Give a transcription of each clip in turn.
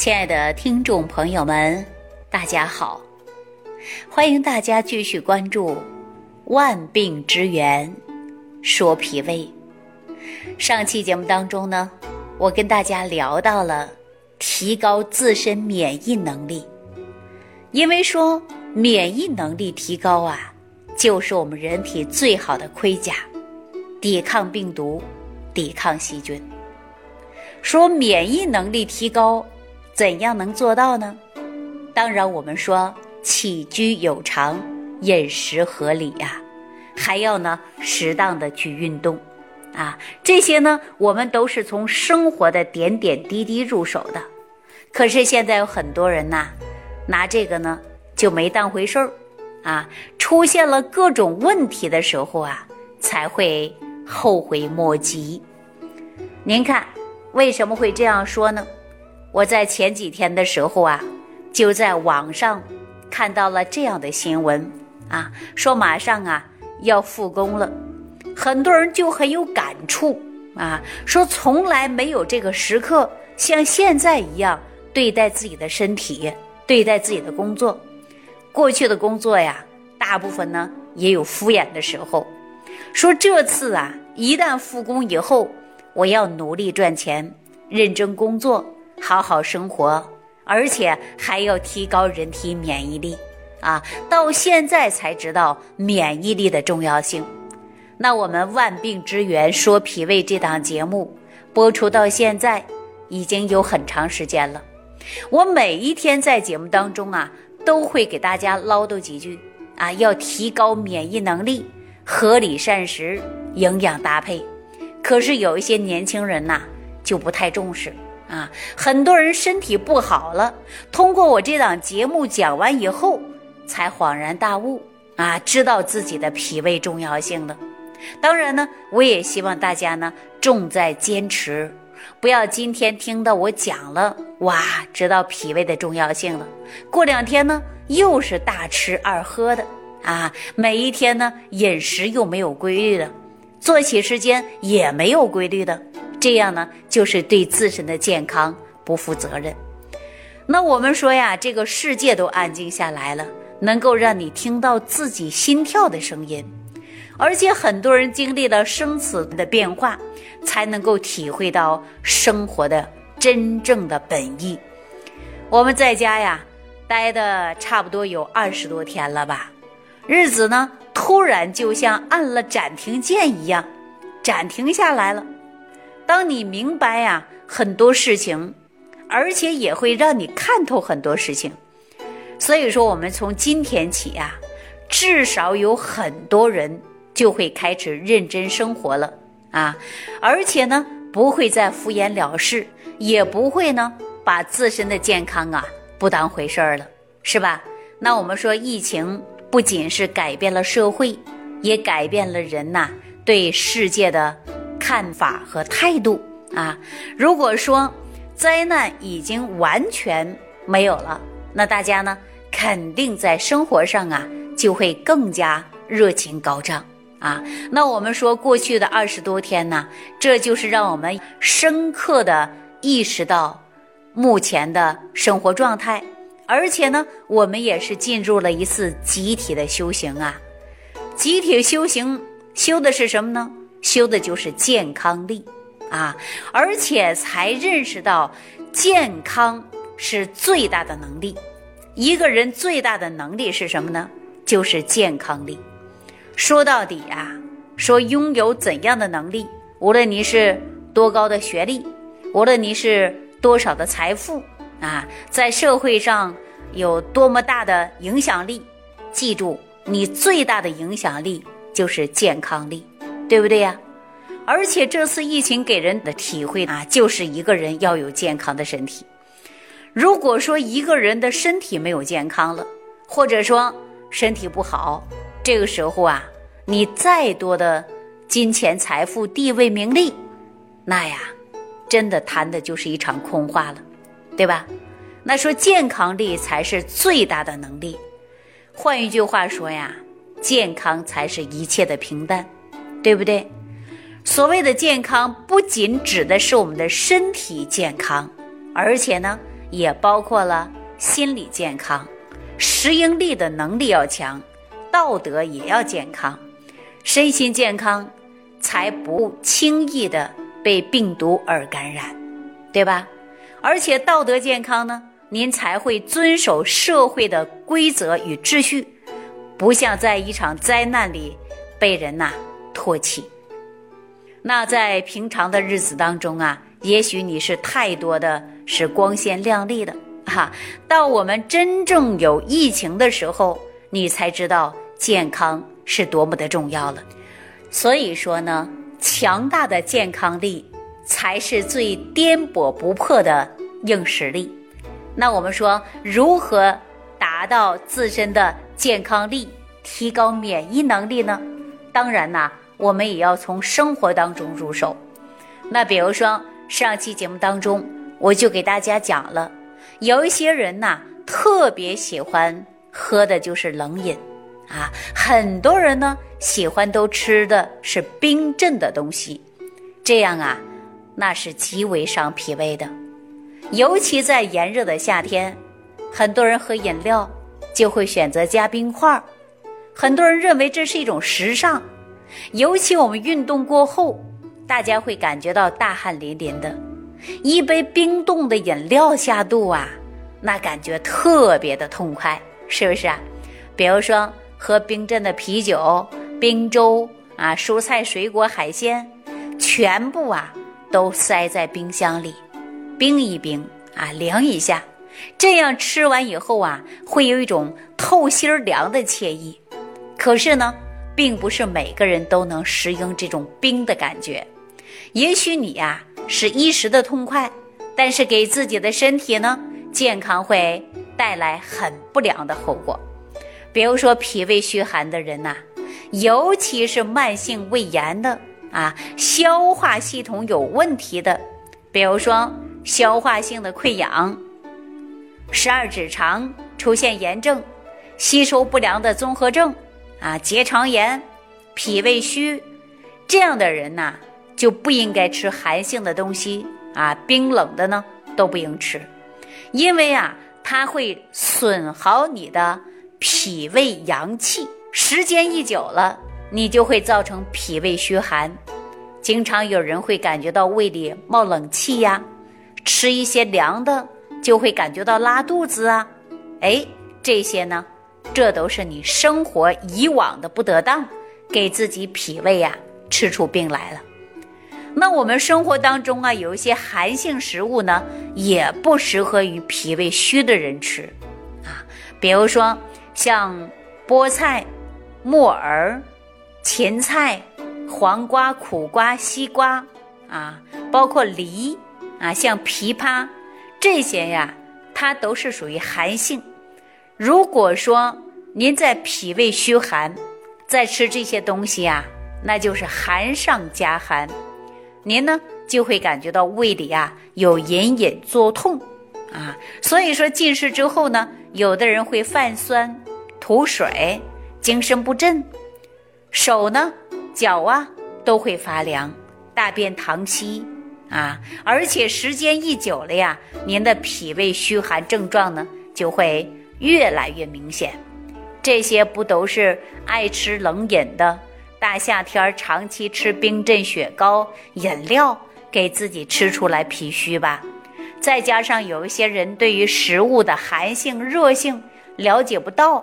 亲爱的听众朋友们，大家好！欢迎大家继续关注《万病之源说脾胃》。上期节目当中呢，我跟大家聊到了提高自身免疫能力，因为说免疫能力提高啊，就是我们人体最好的盔甲，抵抗病毒、抵抗细菌。说免疫能力提高。怎样能做到呢？当然，我们说起居有常，饮食合理呀，还要呢适当的去运动，啊，这些呢我们都是从生活的点点滴滴入手的。可是现在有很多人呐，拿这个呢就没当回事儿，啊，出现了各种问题的时候啊，才会后悔莫及。您看为什么会这样说呢？我在前几天的时候啊，就在网上看到了这样的新闻啊，说马上啊要复工了，很多人就很有感触啊，说从来没有这个时刻像现在一样对待自己的身体，对待自己的工作。过去的工作呀，大部分呢也有敷衍的时候。说这次啊，一旦复工以后，我要努力赚钱，认真工作。好好生活，而且还要提高人体免疫力啊！到现在才知道免疫力的重要性。那我们万病之源说脾胃这档节目播出到现在已经有很长时间了。我每一天在节目当中啊，都会给大家唠叨几句啊，要提高免疫能力，合理膳食，营养搭配。可是有一些年轻人呐，就不太重视。啊，很多人身体不好了，通过我这档节目讲完以后，才恍然大悟啊，知道自己的脾胃重要性了。当然呢，我也希望大家呢重在坚持，不要今天听到我讲了，哇，知道脾胃的重要性了，过两天呢又是大吃二喝的啊，每一天呢饮食又没有规律的，作息时间也没有规律的。这样呢，就是对自身的健康不负责任。那我们说呀，这个世界都安静下来了，能够让你听到自己心跳的声音，而且很多人经历了生死的变化，才能够体会到生活的真正的本意。我们在家呀，待的差不多有二十多天了吧，日子呢，突然就像按了暂停键一样，暂停下来了。当你明白呀很多事情，而且也会让你看透很多事情。所以说，我们从今天起呀，至少有很多人就会开始认真生活了啊！而且呢，不会再敷衍了事，也不会呢把自身的健康啊不当回事儿了，是吧？那我们说，疫情不仅是改变了社会，也改变了人呐对世界的。看法和态度啊，如果说灾难已经完全没有了，那大家呢肯定在生活上啊就会更加热情高涨啊。那我们说过去的二十多天呢，这就是让我们深刻的意识到目前的生活状态，而且呢，我们也是进入了一次集体的修行啊。集体修行修的是什么呢？修的就是健康力，啊，而且才认识到健康是最大的能力。一个人最大的能力是什么呢？就是健康力。说到底啊，说拥有怎样的能力，无论你是多高的学历，无论你是多少的财富啊，在社会上有多么大的影响力，记住，你最大的影响力就是健康力。对不对呀？而且这次疫情给人的体会啊，就是一个人要有健康的身体。如果说一个人的身体没有健康了，或者说身体不好，这个时候啊，你再多的金钱、财富、地位、名利，那呀，真的谈的就是一场空话了，对吧？那说健康力才是最大的能力。换一句话说呀，健康才是一切的平淡。对不对？所谓的健康，不仅指的是我们的身体健康，而且呢，也包括了心理健康，适应力的能力要强，道德也要健康，身心健康，才不轻易的被病毒而感染，对吧？而且道德健康呢，您才会遵守社会的规则与秩序，不像在一场灾难里被人呐唾弃。那在平常的日子当中啊，也许你是太多的是光鲜亮丽的哈，到我们真正有疫情的时候，你才知道健康是多么的重要了。所以说呢，强大的健康力才是最颠簸不破的硬实力。那我们说如何达到自身的健康力，提高免疫能力呢？当然呐。我们也要从生活当中入手。那比如说，上期节目当中，我就给大家讲了，有一些人呐，特别喜欢喝的就是冷饮，啊，很多人呢喜欢都吃的是冰镇的东西，这样啊，那是极为伤脾胃的。尤其在炎热的夏天，很多人喝饮料就会选择加冰块儿，很多人认为这是一种时尚。尤其我们运动过后，大家会感觉到大汗淋淋的，一杯冰冻的饮料下肚啊，那感觉特别的痛快，是不是啊？比如说喝冰镇的啤酒、冰粥啊，蔬菜、水果、海鲜，全部啊都塞在冰箱里，冰一冰啊，凉一下，这样吃完以后啊，会有一种透心凉的惬意。可是呢？并不是每个人都能适应这种冰的感觉，也许你呀是一时的痛快，但是给自己的身体呢健康会带来很不良的后果。比如说脾胃虚寒的人呐，尤其是慢性胃炎的啊，消化系统有问题的，比如说消化性的溃疡、十二指肠出现炎症、吸收不良的综合症。啊，结肠炎、脾胃虚，这样的人呐，就不应该吃寒性的东西啊，冰冷的呢都不应吃，因为啊，它会损耗你的脾胃阳气，时间一久了，你就会造成脾胃虚寒。经常有人会感觉到胃里冒冷气呀，吃一些凉的就会感觉到拉肚子啊，哎，这些呢。这都是你生活以往的不得当，给自己脾胃呀吃出病来了。那我们生活当中啊，有一些寒性食物呢，也不适合于脾胃虚的人吃啊。比如说像菠菜、木耳、芹菜、黄瓜、苦瓜、西瓜啊，包括梨啊，像枇杷这些呀，它都是属于寒性。如果说您在脾胃虚寒，在吃这些东西呀，那就是寒上加寒，您呢就会感觉到胃里啊有隐隐作痛啊。所以说进食之后呢，有的人会泛酸、吐水、精神不振，手呢、脚啊都会发凉，大便溏稀啊，而且时间一久了呀，您的脾胃虚寒症状呢就会。越来越明显，这些不都是爱吃冷饮的大夏天长期吃冰镇雪糕饮料给自己吃出来脾虚吧？再加上有一些人对于食物的寒性、热性了解不到，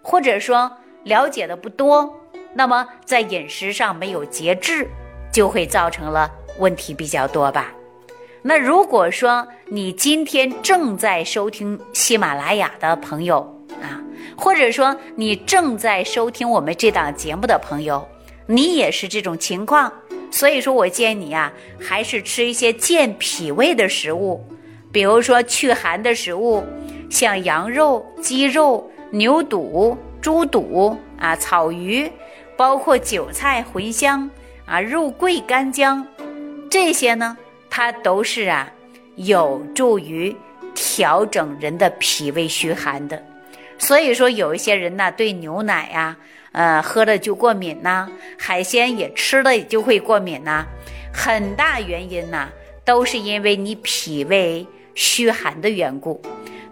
或者说了解的不多，那么在饮食上没有节制，就会造成了问题比较多吧。那如果说你今天正在收听喜马拉雅的朋友啊，或者说你正在收听我们这档节目的朋友，你也是这种情况，所以说我建议你呀，还是吃一些健脾胃的食物，比如说祛寒的食物，像羊肉、鸡肉、牛肚、猪肚啊、草鱼，包括韭菜、茴香啊、肉桂、干姜，这些呢。它都是啊，有助于调整人的脾胃虚寒的。所以说，有一些人呢，对牛奶呀，呃，喝了就过敏呐；海鲜也吃了就会过敏呐。很大原因呢，都是因为你脾胃虚寒的缘故。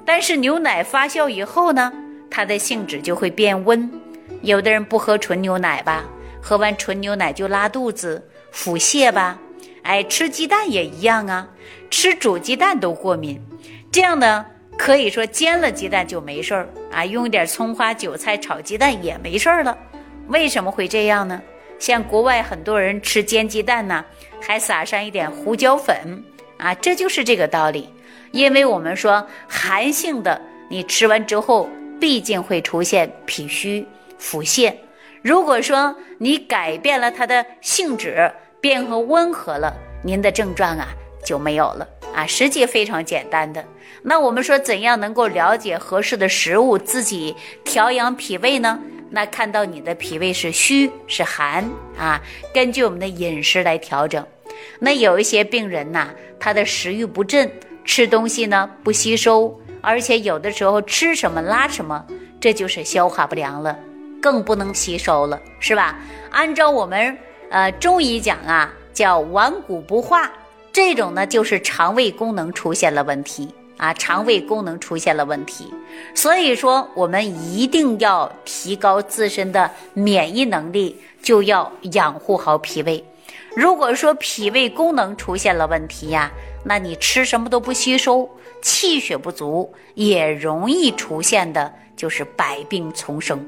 但是牛奶发酵以后呢，它的性质就会变温。有的人不喝纯牛奶吧，喝完纯牛奶就拉肚子、腹泻吧。哎，吃鸡蛋也一样啊，吃煮鸡蛋都过敏。这样呢，可以说煎了鸡蛋就没事儿啊，用一点葱花、韭菜炒鸡蛋也没事儿了。为什么会这样呢？像国外很多人吃煎鸡蛋呢，还撒上一点胡椒粉啊，这就是这个道理。因为我们说寒性的，你吃完之后毕竟会出现脾虚、腹泻。如果说你改变了它的性质，变和温和了，您的症状啊就没有了啊。实际非常简单的。那我们说怎样能够了解合适的食物，自己调养脾胃呢？那看到你的脾胃是虚是寒啊，根据我们的饮食来调整。那有一些病人呐，他的食欲不振。吃东西呢不吸收，而且有的时候吃什么拉什么，这就是消化不良了，更不能吸收了，是吧？按照我们呃中医讲啊，叫顽固不化，这种呢就是肠胃功能出现了问题啊，肠胃功能出现了问题。所以说，我们一定要提高自身的免疫能力，就要养护好脾胃。如果说脾胃功能出现了问题呀，那你吃什么都不吸收，气血不足，也容易出现的就是百病丛生。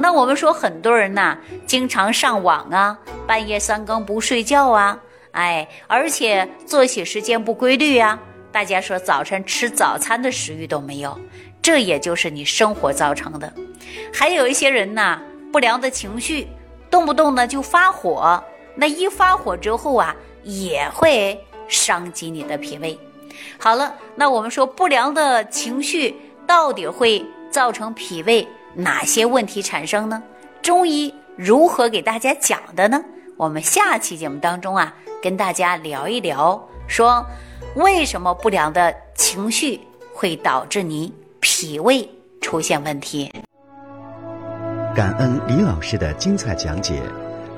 那我们说很多人呐，经常上网啊，半夜三更不睡觉啊，哎，而且作息时间不规律啊，大家说早晨吃早餐的食欲都没有，这也就是你生活造成的。还有一些人呐，不良的情绪，动不动呢就发火。那一发火之后啊，也会伤及你的脾胃。好了，那我们说不良的情绪到底会造成脾胃哪些问题产生呢？中医如何给大家讲的呢？我们下期节目当中啊，跟大家聊一聊，说为什么不良的情绪会导致你脾胃出现问题。感恩李老师的精彩讲解。